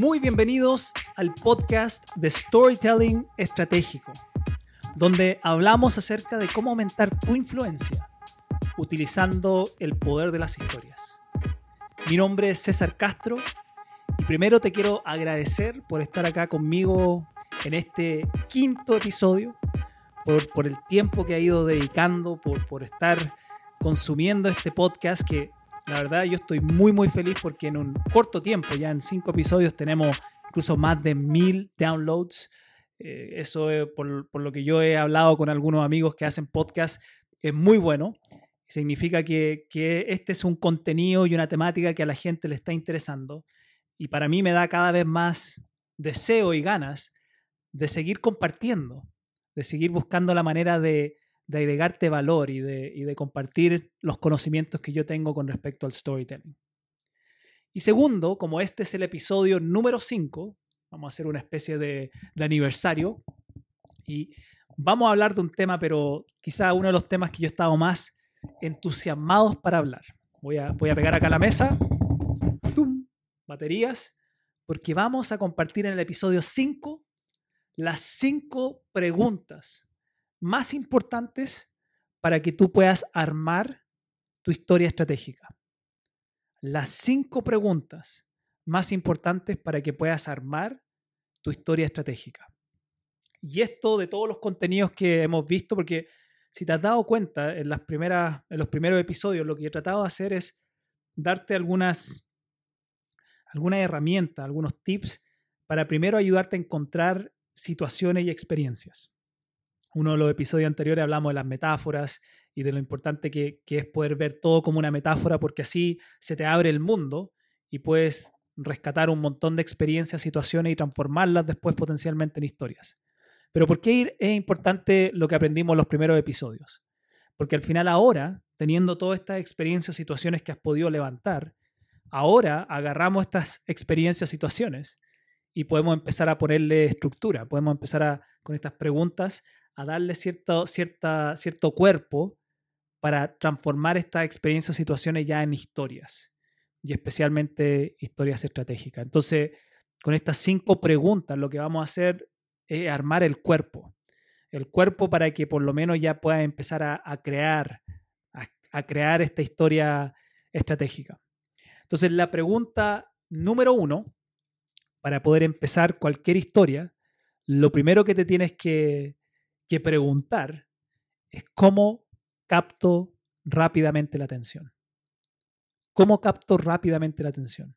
Muy bienvenidos al podcast de Storytelling Estratégico, donde hablamos acerca de cómo aumentar tu influencia utilizando el poder de las historias. Mi nombre es César Castro y primero te quiero agradecer por estar acá conmigo en este quinto episodio, por, el tiempo que ha ido dedicando, por, por estar consumiendo este podcast que la verdad yo estoy muy muy feliz porque en un corto tiempo, ya en cinco episodios, tenemos incluso más de mil downloads. Eh, eso por, por, lo que yo he hablado con algunos amigos que hacen podcast es muy bueno. Significa que este es un contenido y una temática que a la gente le está interesando. Y para mí me da cada vez más deseo y ganas de seguir compartiendo, de seguir buscando la manera de, de agregarte valor y de, compartir los conocimientos que yo tengo con respecto al storytelling. Y segundo, como este es el episodio número 5, vamos a hacer una especie de, aniversario y vamos a hablar de un tema, pero quizá uno de los temas que yo he estado más entusiasmados para hablar. Voy a, voy a pegar acá la mesa, baterías, porque vamos a compartir en el episodio 5 las 5 preguntas más importantes para que tú puedas armar tu historia estratégica. Las cinco preguntas más importantes para que puedas armar tu historia estratégica. Y esto de todos los contenidos que hemos visto, porque si te has dado cuenta en, las primeras, en los primeros episodios, lo que he tratado de hacer es darte algunas, algunas herramientas, algunos tips para primero ayudarte a encontrar situaciones y experiencias uno de los episodios anteriores hablamos de las metáforas y de lo importante que, es poder ver todo como una metáfora porque así se te abre el mundo y puedes rescatar un montón de experiencias, situaciones y transformarlas después potencialmente en historias. Pero ¿por qué es importante lo que aprendimos en los primeros episodios? Porque al final ahora, teniendo todas estas experiencias, situaciones que has podido levantar, ahora agarramos estas experiencias, situaciones y podemos empezar a ponerle estructura, podemos empezar con estas preguntas a darle cierto, cierta, cierto cuerpo para transformar estas experiencias o situaciones ya en historias y especialmente historias estratégicas. Entonces, con estas cinco preguntas lo que vamos a hacer es armar el cuerpo. El cuerpo para que por lo menos ya pueda empezar a, crear, a crear esta historia estratégica. Entonces, la pregunta número uno, para poder empezar cualquier historia, lo primero que te tienes que, que preguntar es cómo capto rápidamente la atención. ¿Cómo capto rápidamente la atención?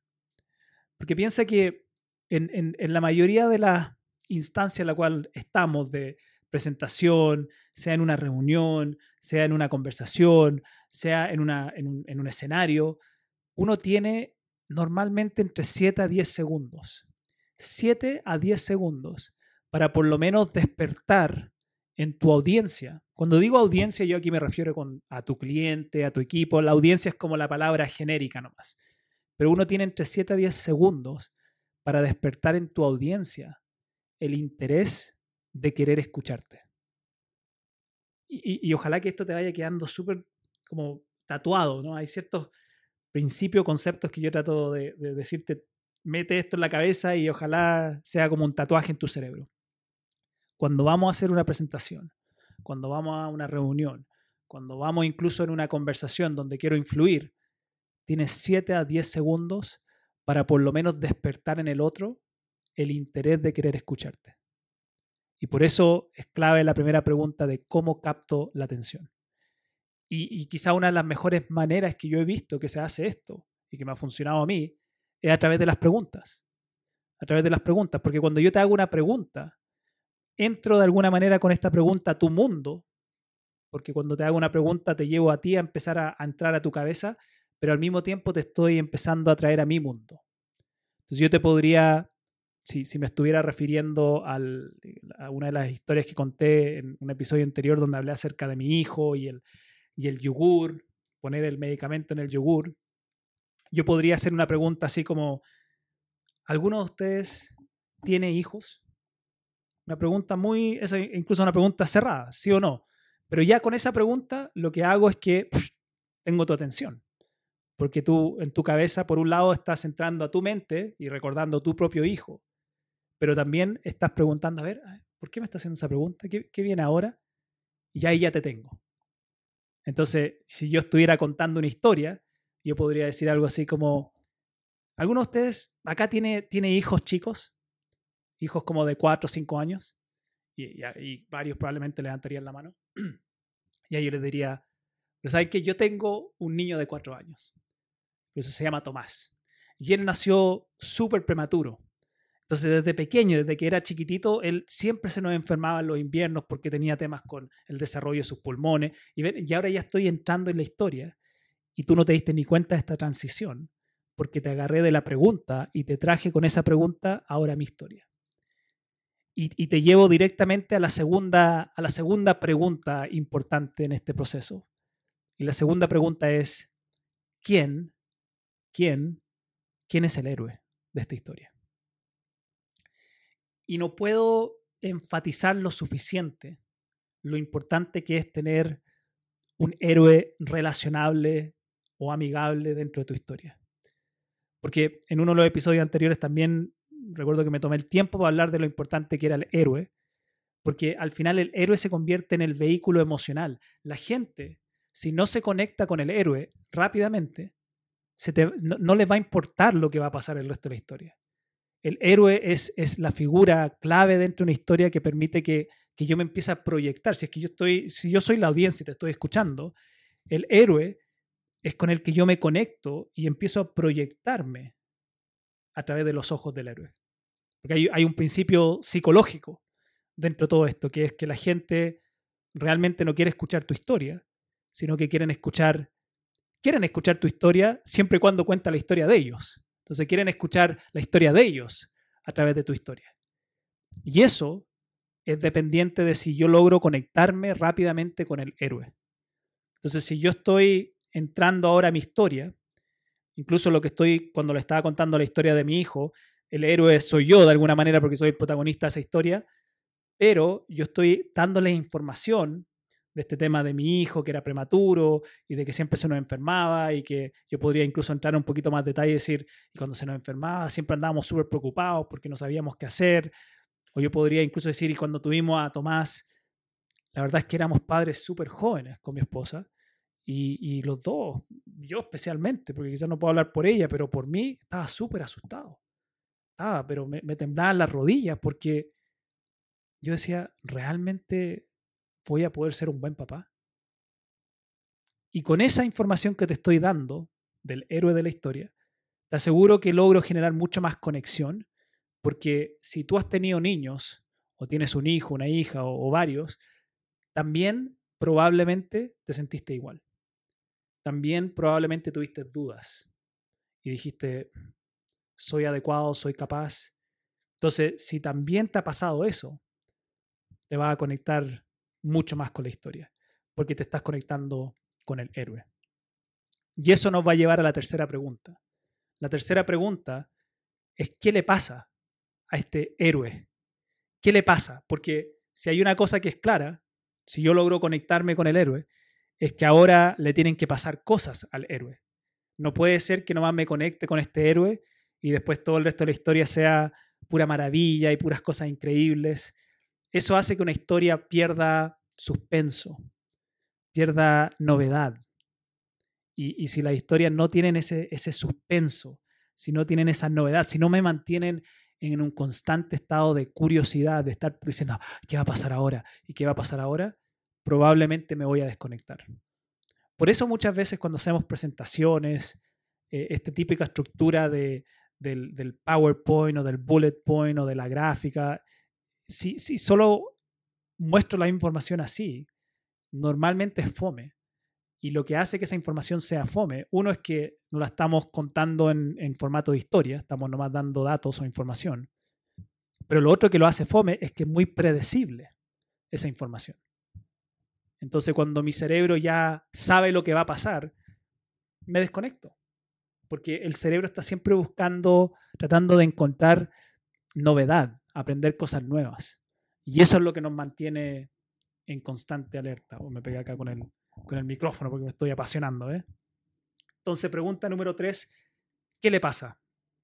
Porque piensa que en, la mayoría de las instancias en la cual estamos de presentación, sea en una reunión, sea en una conversación, sea en, una, en, un, en un escenario, uno tiene normalmente entre 7 a 10 segundos. 7 a 10 segundos para por lo menos despertar en tu audiencia. Cuando digo audiencia, yo aquí me refiero con, a tu cliente, a tu equipo. La audiencia es como la palabra genérica nomás. Pero uno tiene entre 7 a 10 segundos para despertar en tu audiencia el interés de querer escucharte. Y, ojalá que esto te vaya quedando súper como tatuado, ¿no? Hay ciertos principios, conceptos que yo trato de decirte, mete esto en la cabeza y ojalá sea como un tatuaje en tu cerebro cuando vamos a hacer una presentación, cuando vamos a una reunión, cuando vamos incluso en una conversación donde quiero influir, tienes 7 a 10 segundos para por lo menos despertar en el otro el interés de querer escucharte. Y por eso es clave la primera pregunta de cómo capto la atención. Y, quizá una de las mejores maneras que yo he visto que se hace esto y que me ha funcionado a mí es a través de las preguntas. A través de las preguntas, porque cuando yo te hago una pregunta, entro de alguna manera con esta pregunta a tu mundo, porque cuando te hago una pregunta te llevo a ti a empezar a, entrar a tu cabeza, pero al mismo tiempo te estoy empezando a traer a mi mundo. Entonces yo te podría, si, me estuviera refiriendo a una de las historias que conté en un episodio anterior donde hablé acerca de mi hijo y el, y el yogur, poner el medicamento en el yogur, yo podría hacer una pregunta así como, ¿alguno de ustedes tiene hijos? Una pregunta muy, esa incluso una pregunta cerrada, sí o no. Pero ya con esa pregunta lo que hago es que tengo tu atención. Porque tú en tu cabeza, por un lado, estás entrando a tu mente y recordando tu propio hijo, pero también estás preguntando, a ver, ¿por qué me estás haciendo esa pregunta? ¿Qué, qué viene ahora? Y ahí ya te tengo. Entonces, si yo estuviera contando una historia, yo podría decir algo así como, ¿alguno de ustedes acá tiene, tiene hijos chicos? Hijos como de 4 o 5 años. Y, y, varios probablemente levantarían la mano. y ahí yo les diría, pero ¿saben que Yo tengo un niño de 4 años. Eso se llama Tomás. Y él nació súper prematuro. Entonces, desde pequeño, desde que era chiquitito, él siempre se nos enfermaba en los inviernos porque tenía temas con el desarrollo de sus pulmones. Y, y ahora ya estoy entrando en la historia y tú no te diste ni cuenta de esta transición porque te agarré de la pregunta y te traje con esa pregunta ahora mi historia. Y, te llevo directamente a la, segunda, a la segunda pregunta importante en este proceso. Y la segunda pregunta es, ¿quién, quién, quién es el héroe de esta historia? Y no puedo enfatizar lo suficiente lo importante que es tener un héroe relacionable o amigable dentro de tu historia. Porque en uno de los episodios anteriores también recuerdo que me tomé el tiempo para hablar de lo importante que era el héroe, porque al final el héroe se convierte en el vehículo emocional. La gente, si no se conecta con el héroe rápidamente, no, no les va a importar lo que va a pasar el resto de la historia el héroe es, es la figura clave dentro de una historia que permite que, que, yo me empiece a proyectar. Si es que yo estoy, si yo soy la audiencia y te estoy escuchando, el héroe es con el que yo me conecto y empiezo a proyectarme a través de los ojos del héroe. Porque hay, un principio psicológico dentro de todo esto, que es que la gente realmente no quiere escuchar tu historia, sino que quieren escuchar, quieren escuchar tu historia siempre y cuando cuenta la historia de ellos. Entonces quieren escuchar la historia de ellos a través de tu historia. Y eso es dependiente de si yo logro conectarme rápidamente con el héroe. Entonces, si yo estoy entrando ahora a mi historia, incluso lo que estoy, cuando le estaba contando la historia de mi hijo, el héroe soy yo de alguna manera porque soy el protagonista de esa historia, pero yo estoy dándole información de este tema de mi hijo que era prematuro y de que siempre se nos enfermaba y que yo podría incluso entrar en un poquito más detalle y decir, y cuando se nos enfermaba siempre andábamos súper preocupados porque no sabíamos qué hacer. O yo podría incluso decir, y cuando tuvimos a Tomás, la verdad es que éramos padres súper jóvenes con mi esposa y, y, los dos, yo especialmente, porque quizás no puedo hablar por ella, pero por mí estaba súper asustado. Estaba, pero me, me temblaban las rodillas porque yo decía, ¿realmente voy a poder ser un buen papá. Y con esa información que te estoy dando del héroe de la historia, te aseguro que logro generar mucho más conexión, porque si tú has tenido niños, o tienes un hijo, una hija, o, o varios, también probablemente te sentiste igual. También probablemente tuviste dudas y dijiste, soy adecuado, soy capaz. Entonces, si también te ha pasado eso, te va a conectar mucho más con la historia, porque te estás conectando con el héroe. Y eso nos va a llevar a la tercera pregunta. La tercera pregunta es, ¿qué le pasa a este héroe? ¿Qué le pasa? Porque si hay una cosa que es clara, si yo logro conectarme con el héroe, es que ahora le tienen que pasar cosas al héroe. No puede ser que nomás me conecte con este héroe y después todo el resto de la historia sea pura maravilla y puras cosas increíbles eso hace que una historia pierda suspenso, pierda novedad. Y, si las historias no tienen ese, ese suspenso, si no tienen esa novedad, si no me mantienen en un constante estado de curiosidad, de estar diciendo, ¿qué va a pasar ahora? ¿Y qué va a pasar ahora? Probablemente me voy a desconectar. Por eso muchas veces cuando hacemos presentaciones, eh, esta típica estructura de, del, PowerPoint o del bullet point o de la gráfica, si, si solo muestro la información así, normalmente es fome. Y lo que hace que esa información sea fome, uno es que no la estamos contando en, en, formato de historia, estamos nomás dando datos o información. Pero lo otro que lo hace fome es que es muy predecible esa información. Entonces cuando mi cerebro ya sabe lo que va a pasar, me desconecto. Porque el cerebro está siempre buscando, tratando de encontrar novedad, aprender cosas nuevas. Y eso es lo que nos mantiene en constante alerta. O me pegué acá con el, con el micrófono porque me estoy apasionando. ¿eh? Entonces, pregunta número tres, ¿qué le pasa?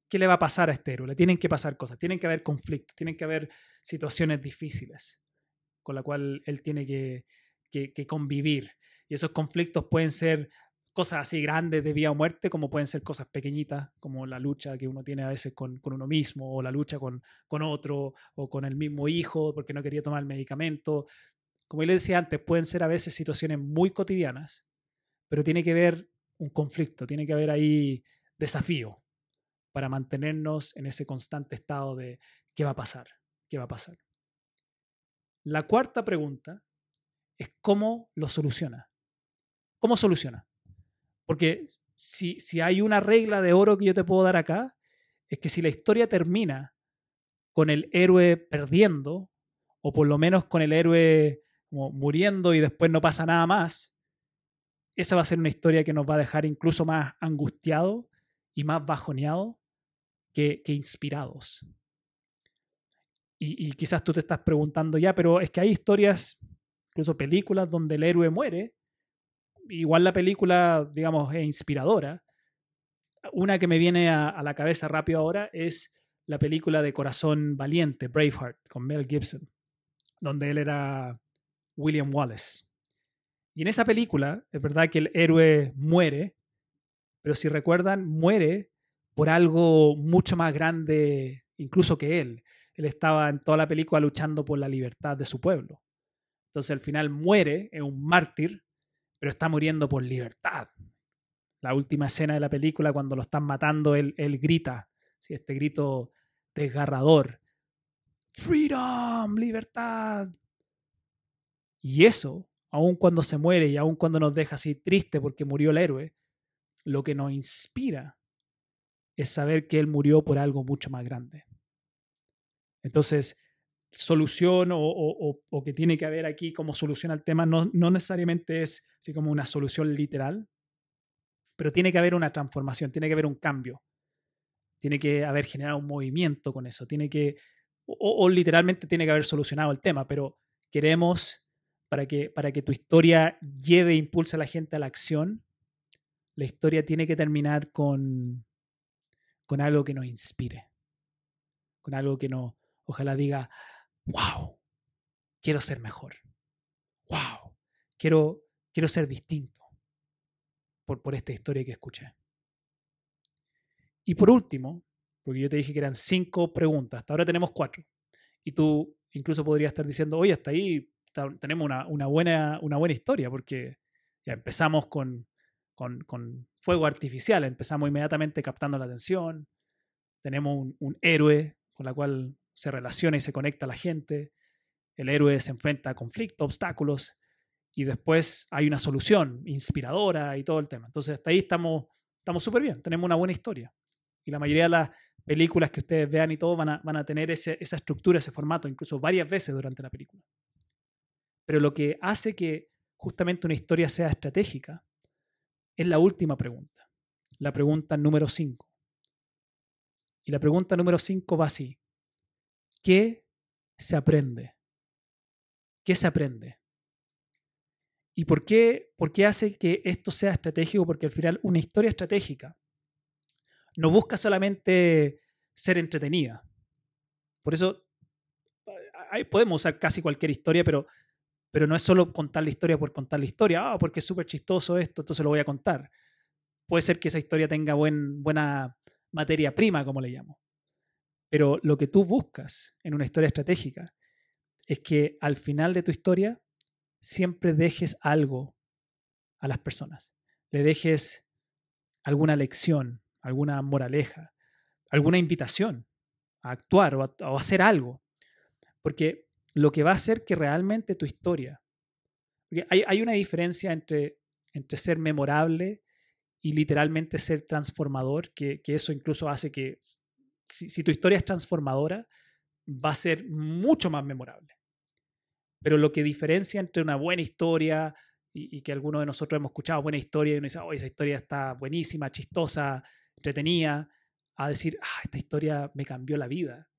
¿Qué le va a pasar a este héroe? Le tienen que pasar cosas, tienen que haber conflictos, tienen que haber situaciones difíciles con las cuales él tiene que, que convivir. Y esos conflictos pueden ser cosas así grandes de vida o muerte, como pueden ser cosas pequeñitas, como la lucha que uno tiene a veces con, con uno mismo, o la lucha con, con, otro, o con el mismo hijo porque no quería tomar el medicamento. Como le decía antes, pueden ser a veces situaciones muy cotidianas, pero tiene que haber un conflicto, tiene que haber ahí desafío para mantenernos en ese constante estado de qué va a pasar, qué va a pasar. La cuarta pregunta es cómo lo soluciona. ¿Cómo soluciona? Porque si, si hay una regla de oro que yo te puedo dar acá, es que si la historia termina con el héroe perdiendo, o por lo menos con el héroe muriendo y después no pasa nada más, esa va a ser una historia que nos va a dejar incluso más angustiados y más bajoneados que, inspirados. Y, y, quizás tú te estás preguntando ya, pero es que hay historias, incluso películas, donde el héroe muere igual la película, digamos, es inspiradora. Una que me viene a, la cabeza rápido ahora es la película de Corazón Valiente, Braveheart, con Mel Gibson, donde él era William Wallace. Y en esa película, es verdad que el héroe muere, pero si recuerdan, muere por algo mucho más grande incluso que él. Él estaba en toda la película luchando por la libertad de su pueblo. Entonces al final muere, es un mártir, pero está muriendo por libertad. La última escena de la película, cuando lo están matando, él, grita, ¿sí? este grito desgarrador, Freedom, libertad. Y eso, aun cuando se muere y aun cuando nos deja así triste porque murió el héroe, lo que nos inspira es saber que él murió por algo mucho más grande. Entonces, solución o, que tiene que haber aquí como solución al tema no, necesariamente es así como una solución literal, pero tiene que haber una transformación, tiene que haber un cambio, tiene que haber generado un movimiento con eso, tiene que, o, literalmente tiene que haber solucionado el tema, pero queremos para que, para que tu historia lleve e impulse a la gente a la acción, la historia tiene que terminar con, con algo que nos inspire, con algo que nos, ojalá diga, wow, quiero ser mejor, wow, quiero, quiero ser distinto por, por esta historia que escuché. Y por último, porque yo te dije que eran cinco preguntas, hasta ahora tenemos cuatro, y tú incluso podrías estar diciendo, oye, hasta ahí tenemos una, una, buena, una buena historia, porque ya empezamos con, con, con, fuego artificial, empezamos inmediatamente captando la atención, tenemos un, un héroe con la cual se relaciona y se conecta a la gente, el héroe se enfrenta a conflictos, obstáculos, y después hay una solución inspiradora y todo el tema. Entonces, hasta ahí estamos estamos súper bien, tenemos una buena historia. Y la mayoría de las películas que ustedes vean y todo van a, van a tener esa estructura, ese formato, incluso varias veces durante la película. Pero lo que hace que justamente una historia sea estratégica es la última pregunta, la pregunta número 5. Y la pregunta número 5 va así. ¿Qué se aprende? ¿Qué se aprende? ¿Y por qué, por qué hace que esto sea estratégico? Porque al final una historia estratégica no busca solamente ser entretenida. Por eso podemos usar casi cualquier historia, pero, pero no es solo contar la historia por contar la historia. Ah, porque es súper chistoso esto, entonces lo voy a contar. Puede ser que esa historia tenga buen, buena materia prima, como le llamo. Pero lo que tú buscas en una historia estratégica es que al final de tu historia siempre dejes algo a las personas. Le dejes alguna lección, alguna moraleja, alguna invitación a actuar o a, hacer algo. Porque lo que va a hacer que realmente tu historia... hay, hay, una diferencia entre, entre ser memorable y literalmente ser transformador, que, que eso incluso hace que si, tu historia es transformadora, va a ser mucho más memorable. Pero lo que diferencia entre una buena historia y, que algunos de nosotros hemos escuchado buena historia y uno dice, oh, esa historia está buenísima, chistosa, entretenida, a decir, ah, esta historia me cambió la vida.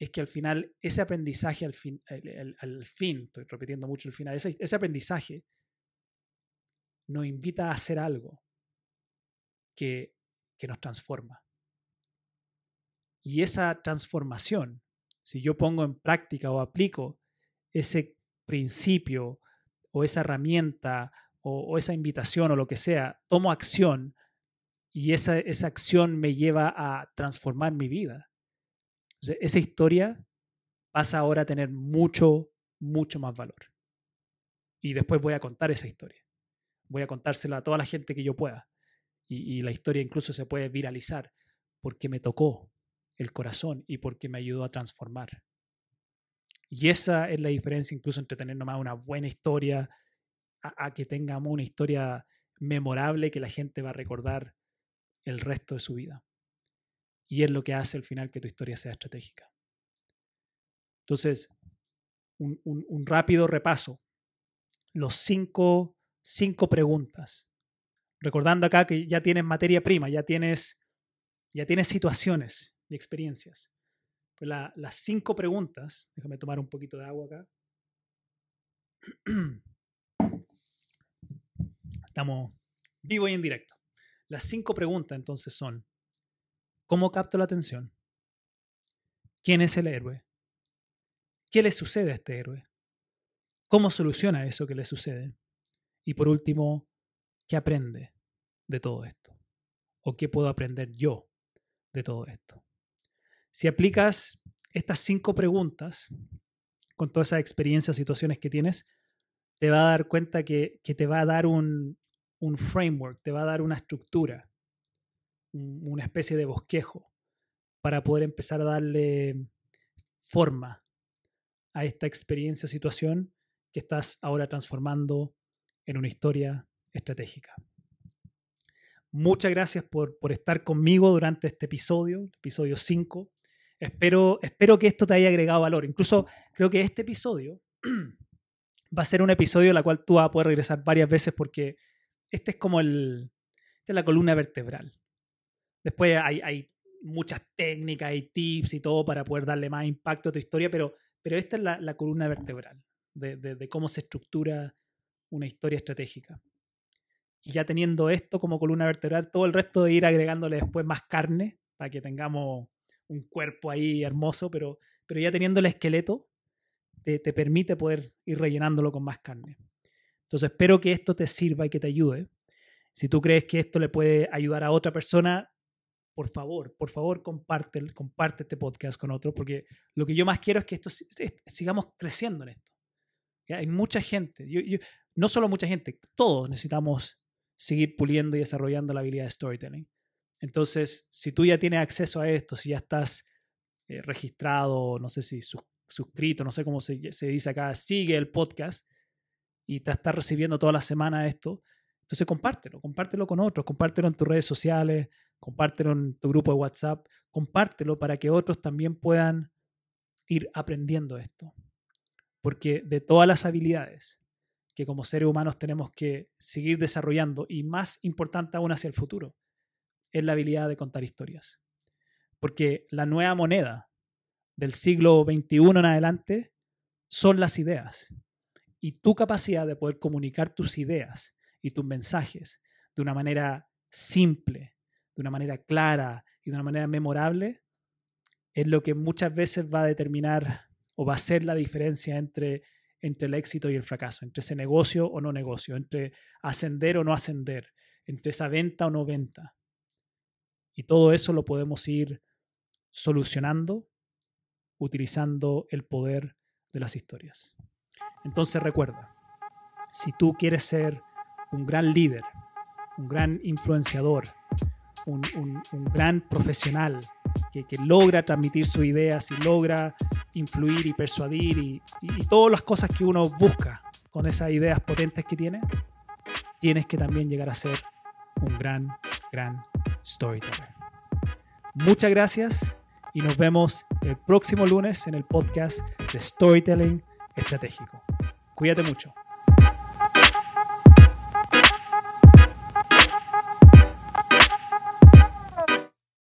Es que al final, ese aprendizaje al fin, al, fin estoy repitiendo mucho el final, ese, aprendizaje nos invita a hacer algo. que nos transforma. Y esa transformación, si yo pongo en práctica o aplico ese principio o esa herramienta o, esa invitación o lo que sea, tomo acción y esa, esa acción me lleva a transformar mi vida. esa historia pasa ahora a tener mucho, mucho más valor. Y después voy a contar esa historia. Voy a contársela a toda la gente que yo pueda. Y, y la historia incluso se puede viralizar porque me tocó el corazón y porque me ayudó a transformar. Y esa es la diferencia incluso entre tener nomás una buena historia a, que tengamos una historia memorable que la gente va a recordar el resto de su vida. Y es lo que hace al final que tu historia sea estratégica. Entonces, un, rápido repaso. Los cinco, cinco preguntas. Recordando acá que ya tienes materia prima, ya tienes, ya tienes situaciones y experiencias. Pues las cinco preguntas, déjame tomar un poquito de agua acá. Estamos vivo y en directo. Las cinco preguntas entonces son, ¿cómo capto la atención? ¿Quién es el héroe? ¿Qué le sucede a este héroe? ¿Cómo soluciona eso que le sucede? Y por último, ¿qué aprende de todo esto? ¿O qué puedo aprender yo de todo esto? Si aplicas estas cinco preguntas con todas esas experiencias, situaciones que tienes, te va a dar cuenta que, te va a dar un, framework, te va a dar una estructura, una especie de bosquejo para poder empezar a darle forma a esta experiencia situación que estás ahora transformando en una historia estratégica. Muchas gracias por, por estar conmigo durante este episodio, episodio 5. Espero, espero que esto te haya agregado valor. Incluso creo que este episodio va a ser un episodio al cual tú vas a poder regresar varias veces porque este es como el, esta es la columna vertebral. Después hay, muchas técnicas y tips y todo para poder darle más impacto a tu historia, pero, pero esta es la, columna vertebral de, de, cómo se estructura una historia estratégica. Y ya teniendo esto como columna vertebral, todo el resto de ir agregándole después más carne para que tengamos un cuerpo ahí hermoso, pero, pero ya teniendo el esqueleto, te, te permite poder ir rellenándolo con más carne. Entonces espero que esto te sirva y que te ayude. Si tú crees que esto le puede ayudar a otra persona, por favor, por favor, comparte, comparte este podcast con otro, porque lo que yo más quiero es que esto sigamos creciendo en esto. Hay mucha gente, no solo mucha gente, todos necesitamos seguir puliendo y desarrollando la habilidad de storytelling. Entonces, si tú ya tienes acceso a esto, si ya estás eh, registrado, no sé si suscrito, no sé cómo se, se dice acá, sigue el podcast, y te estás recibiendo toda la semana esto, entonces compártelo, compártelo con otros, compártelo en tus redes sociales, compártelo en tu grupo de WhatsApp, compártelo para que otros también puedan ir aprendiendo esto. Porque de todas las habilidades que como seres humanos tenemos que seguir desarrollando y más importante aún hacia el futuro, es la habilidad de contar historias. Porque la nueva moneda del siglo XXI en adelante son las ideas y tu capacidad de poder comunicar tus ideas y tus mensajes de una manera simple, de una manera clara y de una manera memorable, es lo que muchas veces va a determinar o va a ser la diferencia entre, entre el éxito y el fracaso, entre ese negocio o no negocio, entre ascender o no ascender, entre esa venta o no venta. Y todo eso lo podemos ir solucionando utilizando el poder de las historias. Entonces recuerda, si tú quieres ser un gran líder, un gran influenciador, un, gran profesional que, logra transmitir sus ideas y logra influir y persuadir y, y todas las cosas que uno busca con esas ideas potentes que tiene, tienes que también llegar a ser un gran, gran storyteller. Muchas gracias y nos vemos el próximo lunes en el podcast de Storytelling Estratégico. Cuídate mucho.